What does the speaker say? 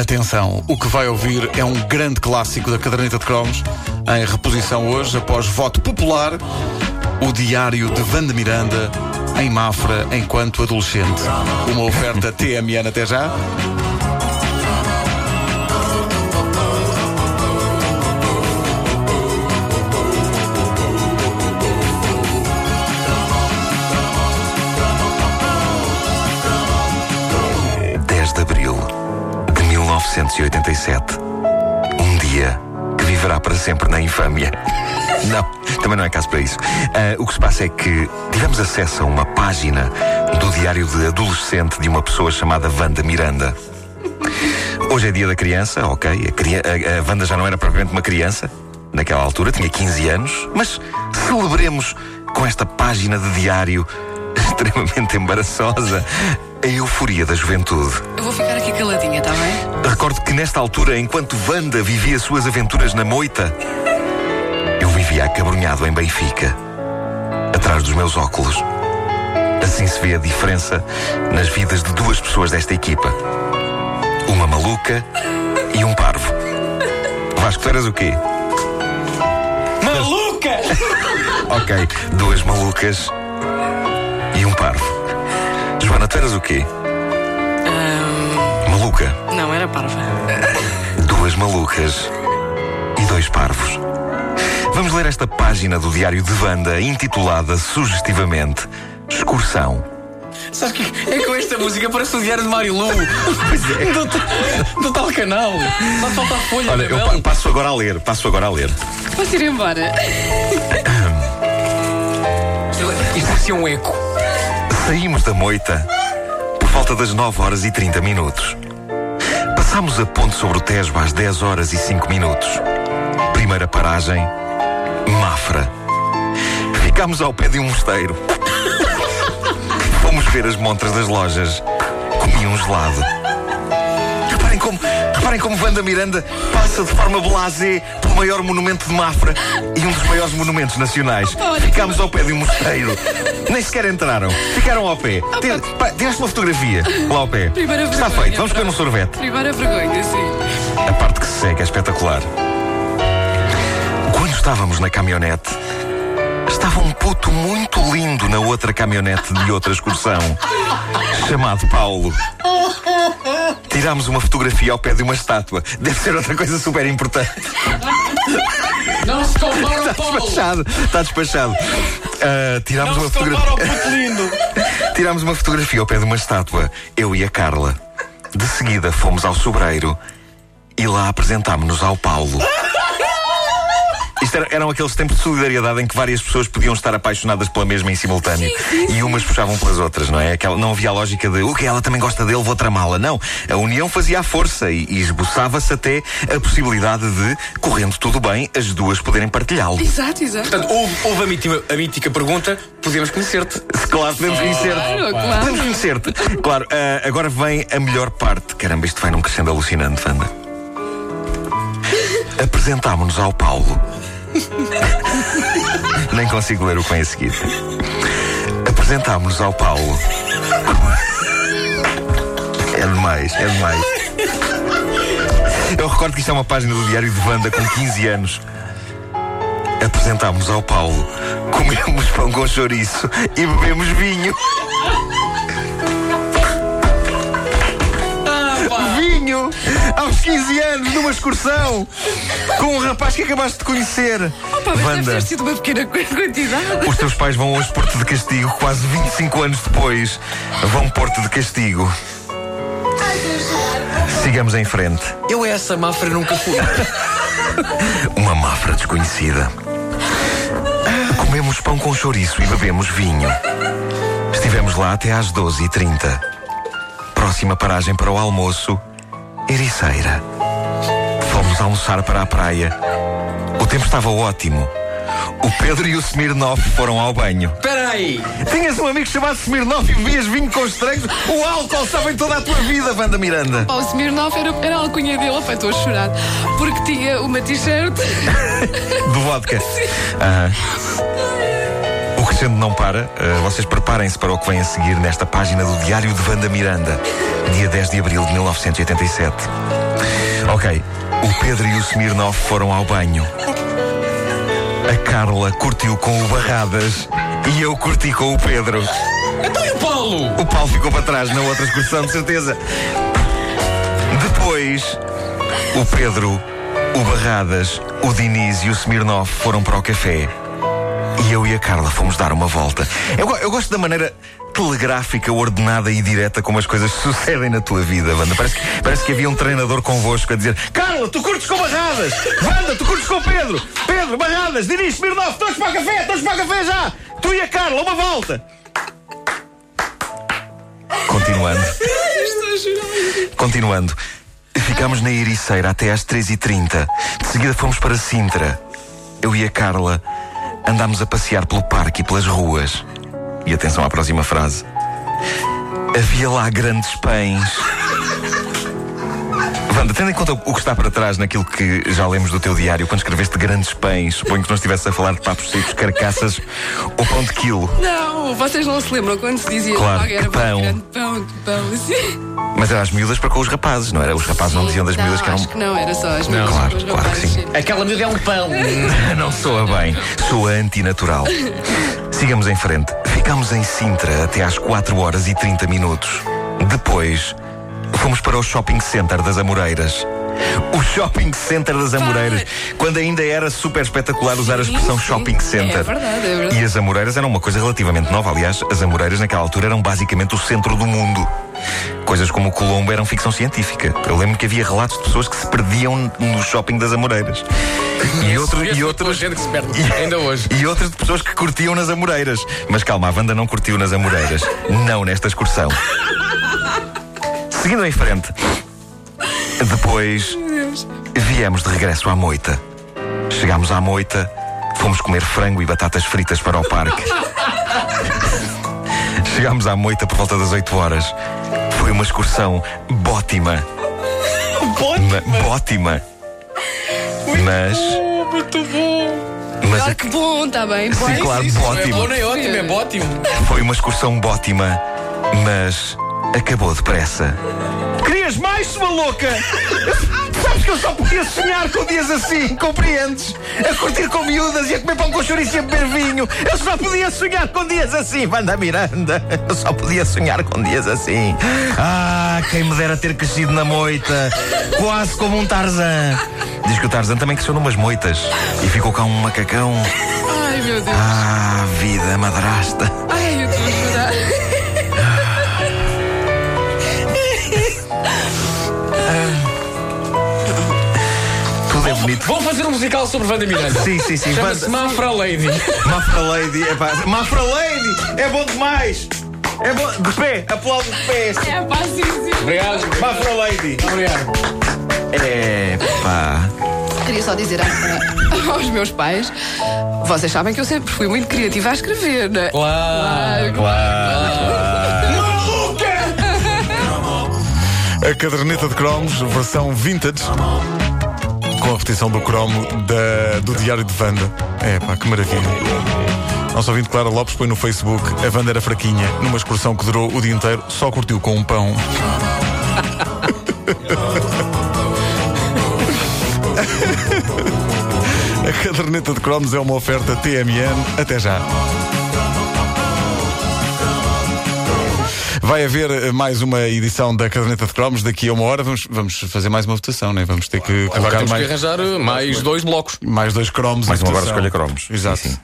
Atenção, o que vai ouvir é um grande clássico da caderneta de cromos, em reposição hoje, após voto popular, o diário de Vanda Miranda em Mafra enquanto adolescente. Uma oferta TMN até já. Viverá para sempre na infâmia. Não, também não é caso para isso. Uh, o que se passa é que tivemos acesso a uma página do diário de adolescente de uma pessoa chamada Wanda Miranda. Hoje é dia da criança, ok. A, a, a Wanda já não era propriamente uma criança, naquela altura, tinha 15 anos, mas celebremos com esta página de diário extremamente embaraçosa a euforia da juventude. Eu vou ficar aqui caladinha, está bem? Recordo que nesta altura, enquanto Wanda vivia suas aventuras na moita, eu vivia acabrunhado em Benfica, atrás dos meus óculos. Assim se vê a diferença nas vidas de duas pessoas desta equipa. Uma maluca e um parvo. Vasco, tu eras o quê? Maluca! ok, duas malucas e um parvo. Joana, tu eras o quê? Maluca. não, era parva. Duas malucas e dois parvos. Vamos ler esta página do Diário de Wanda intitulada sugestivamente Excursão. Sabes que é com esta música parece o diário de Marilu. Pois é. Do, do tal canal. Só falta a folha. Olha, eu Bebel. pa- passo agora a ler, passo agora a ler. Posso ir embora? Isto parecia um eco. Saímos da moita volta das 9 horas e 30 minutos. Passámos a ponte sobre o Tejo às 10 horas e 5 minutos. Primeira paragem, Mafra. Ficámos ao pé de um mosteiro. Fomos ver as montras das lojas. Comi um gelado. Reparem como, reparem como Wanda Miranda passa de forma blasé pelo maior monumento de Mafra e um dos maiores monumentos nacionais. Ficámos ao pé de um mosteiro. Nem sequer entraram. Ficaram ao pé. Tiraste uma fotografia lá ao pé. Primeira Está vergonha, feito. Vamos comer um sorvete. Primeira vergonha, sim. A parte que se segue é espetacular. Quando estávamos na caminhonete, estava um puto muito lindo na outra caminhonete de outra excursão, chamado Paulo. Tirámos uma fotografia ao pé de uma estátua. Deve ser outra coisa super importante. Não se compara ao Paulo. Despachado. Está despachado. Ah, tirámos Não uma se compara ao fotografia. puto lindo. Tirámos uma fotografia ao pé de uma estátua, eu e a Carla. De seguida fomos ao sobreiro e lá apresentámos-nos ao Paulo. Isto era- eram aqueles tempos de solidariedade em que várias pessoas podiam estar apaixonadas pela mesma em simultâneo e umas puxavam pelas outras, não é? Aquela, não havia a lógica de o que ela também gosta dele, vou tramá-la. Não. A união fazia a força e, e esboçava-se até a possibilidade de, correndo tudo bem, as duas poderem partilhá-lo. Exato, exato. Portanto, houve, houve a, mítica, a mítica pergunta: podíamos conhecer-te? Claro, podemos conhecer-te. Claro, claro. Podemos conhecer-te. Claro, ah, agora vem a melhor parte. Caramba, isto vai num crescendo alucinante, Wanda. Apresentámo-nos ao Paulo. Nem consigo ler o que vem a seguir. Apresentámo-nos ao Paulo. É demais, é demais. Eu recordo que isto é uma página do Diário de Wanda com 15 anos. Apresentámos ao Paulo, comemos pão com chouriço e bebemos vinho. Vinho! Aos 15 anos, numa excursão! Com um rapaz que acabaste de conhecer! Pá, mas deve Wanda, ter sido uma pequena qu- quantidade. os teus pais vão hoje pôr-te de castigo, quase 25 anos depois. Vão pôr-te de castigo. Sigamos em frente. Eu essa Mafra nunca fui. Uma mafra desconhecida. Comemos pão com chouriço e bebemos vinho. Estivemos lá até às 12h30. Próxima paragem para o almoço, Ericeira. Fomos almoçar para a praia. O tempo estava ótimo. O Pedro e o Smirnoff foram ao banho. Espera aí. Tinhas um amigo chamado Smirnoff e bebias vinho com estranhos? O álcool estava em toda a tua vida, Wanda Miranda. Pá, o Smirnoff era, era a alcunha dele. Pá, estou a chorar. Porque tinha uma t-shirt. Do vodka. Aham. O que crescendo não para. Uh, vocês preparem-se para o que vem a seguir nesta página do Diário de Vanda Miranda, dia 10 de abril de 1987. Ok, o Pedro e o Smirnov foram ao banho. A Carla curtiu com o Barradas e eu curti com o Pedro. Então e o Paulo? O Paulo ficou para trás na outra excursão, de certeza. Depois, o Pedro, o Barradas, o Diniz e o Smirnov foram para o café. E eu e a Carla fomos dar uma volta. Eu, eu gosto da maneira telegráfica, ordenada e direta como as coisas sucedem na tua vida, Wanda. Parece que, parece que havia um treinador convosco a dizer: Carla, tu curtes com barradas! Wanda, tu curtes com Pedro! Pedro, barradas! Diniz, Smirnov, todos para o café! Todos para o café já! Tu e a Carla, uma volta! Continuando. Continuando. Ficámos na Ericeira até às 3h30. De seguida fomos para Sintra. Eu e a Carla andámos a passear pelo parque e pelas ruas. E atenção à próxima frase. Havia lá grandes pães. Wanda, tendo em conta o que está para trás naquilo que já lemos do teu diário, quando escreveste grandes pães, suponho que não estivesse a falar de papos secos, carcaças ou pão de quilo. Não, vocês não se lembram quando se dizia Claro, que era pão. grande pão, que pão, assim. Mas era as miúdas para com os rapazes, não era? Os rapazes não diziam das Não, miúdas que eram. Acho que não, era só as miúdas claro, com os claro que rapazes, sim. Aquela miúda é um pão. Não soa bem, soa antinatural. Sigamos em frente. Ficámos em Sintra até às 4 horas e 30 minutos. Depois, fomos para o shopping center das Amoreiras. O shopping center das Amoreiras, quando ainda era super espetacular usar a expressão sim. shopping center. É verdade, é verdade. E as Amoreiras eram uma coisa relativamente nova. Aliás, as Amoreiras naquela altura eram basicamente o centro do mundo. Coisas como o Colombo eram ficção científica. Eu lembro que havia relatos de pessoas que se perdiam no shopping das Amoreiras. E, outro, e Essa outros. gente que se perde. Ainda hoje. E outras de pessoas que curtiam nas Amoreiras. Mas calma, a Wanda não curtiu nas Amoreiras. Não nesta excursão. Seguindo em frente. Depois viemos de regresso à moita. Chegámos à moita, fomos comer frango e batatas fritas para o parque. Chegámos à moita por volta das 8 horas. Foi uma excursão bótima. Ma- Bótima. Mas. Muito bom. Mas Ah, a- que bom, está bem. Sim, claro, isso. Não é Ótimo. bom nem ótimo, é ótimo. Foi uma excursão bótima, mas acabou depressa. Querias mais, sua louca? Sabes que eu só podia sonhar com dias assim, compreendes? A curtir com miúdas e a comer pão com chouriço e a beber vinho. Eu só podia sonhar com dias assim, Wanda Miranda. Eu só podia sonhar com dias assim. Ah, quem me dera ter crescido na moita, quase como um Tarzan. Diz que o Tarzan também cresceu numas moitas e ficou cá um macacão. Ai, meu Deus. Ah, vida madrasta. Ai, bonito. Vamos fazer um musical sobre Wanda Miranda. Sim, sim, sim. Chama-se Mafra Lady. Mafra Lady, é pá. Mafra Lady! É bom demais! É bom. De pé, aplaudo de pé. É pá, sim, sim. Obrigado. Mafra Lady! Obrigado. É pá. Queria só dizer a- aos meus pais: vocês sabem que eu sempre fui muito criativa a escrever, não é? Claro. A caderneta de cromos, versão vintage, com a repetição do cromo da- do Diário de Vanda. É pá, que maravilha. Nosso ouvinte Clara Lopes põe no Facebook a Wanda era fraquinha, numa excursão que durou o dia inteiro, só curtiu com um pão. A caderneta de cromos é uma oferta TMN. Até já. Vai haver eh, mais uma edição da caderneta de cromos daqui a uma hora. Vamos, vamos fazer mais uma votação, né? Vamos ter que Agora colocar temos que mais, arranjar uh, mais dois blocos. mais dois cromos. Mais uma agora escolha cromos. Exato. Sim, sim.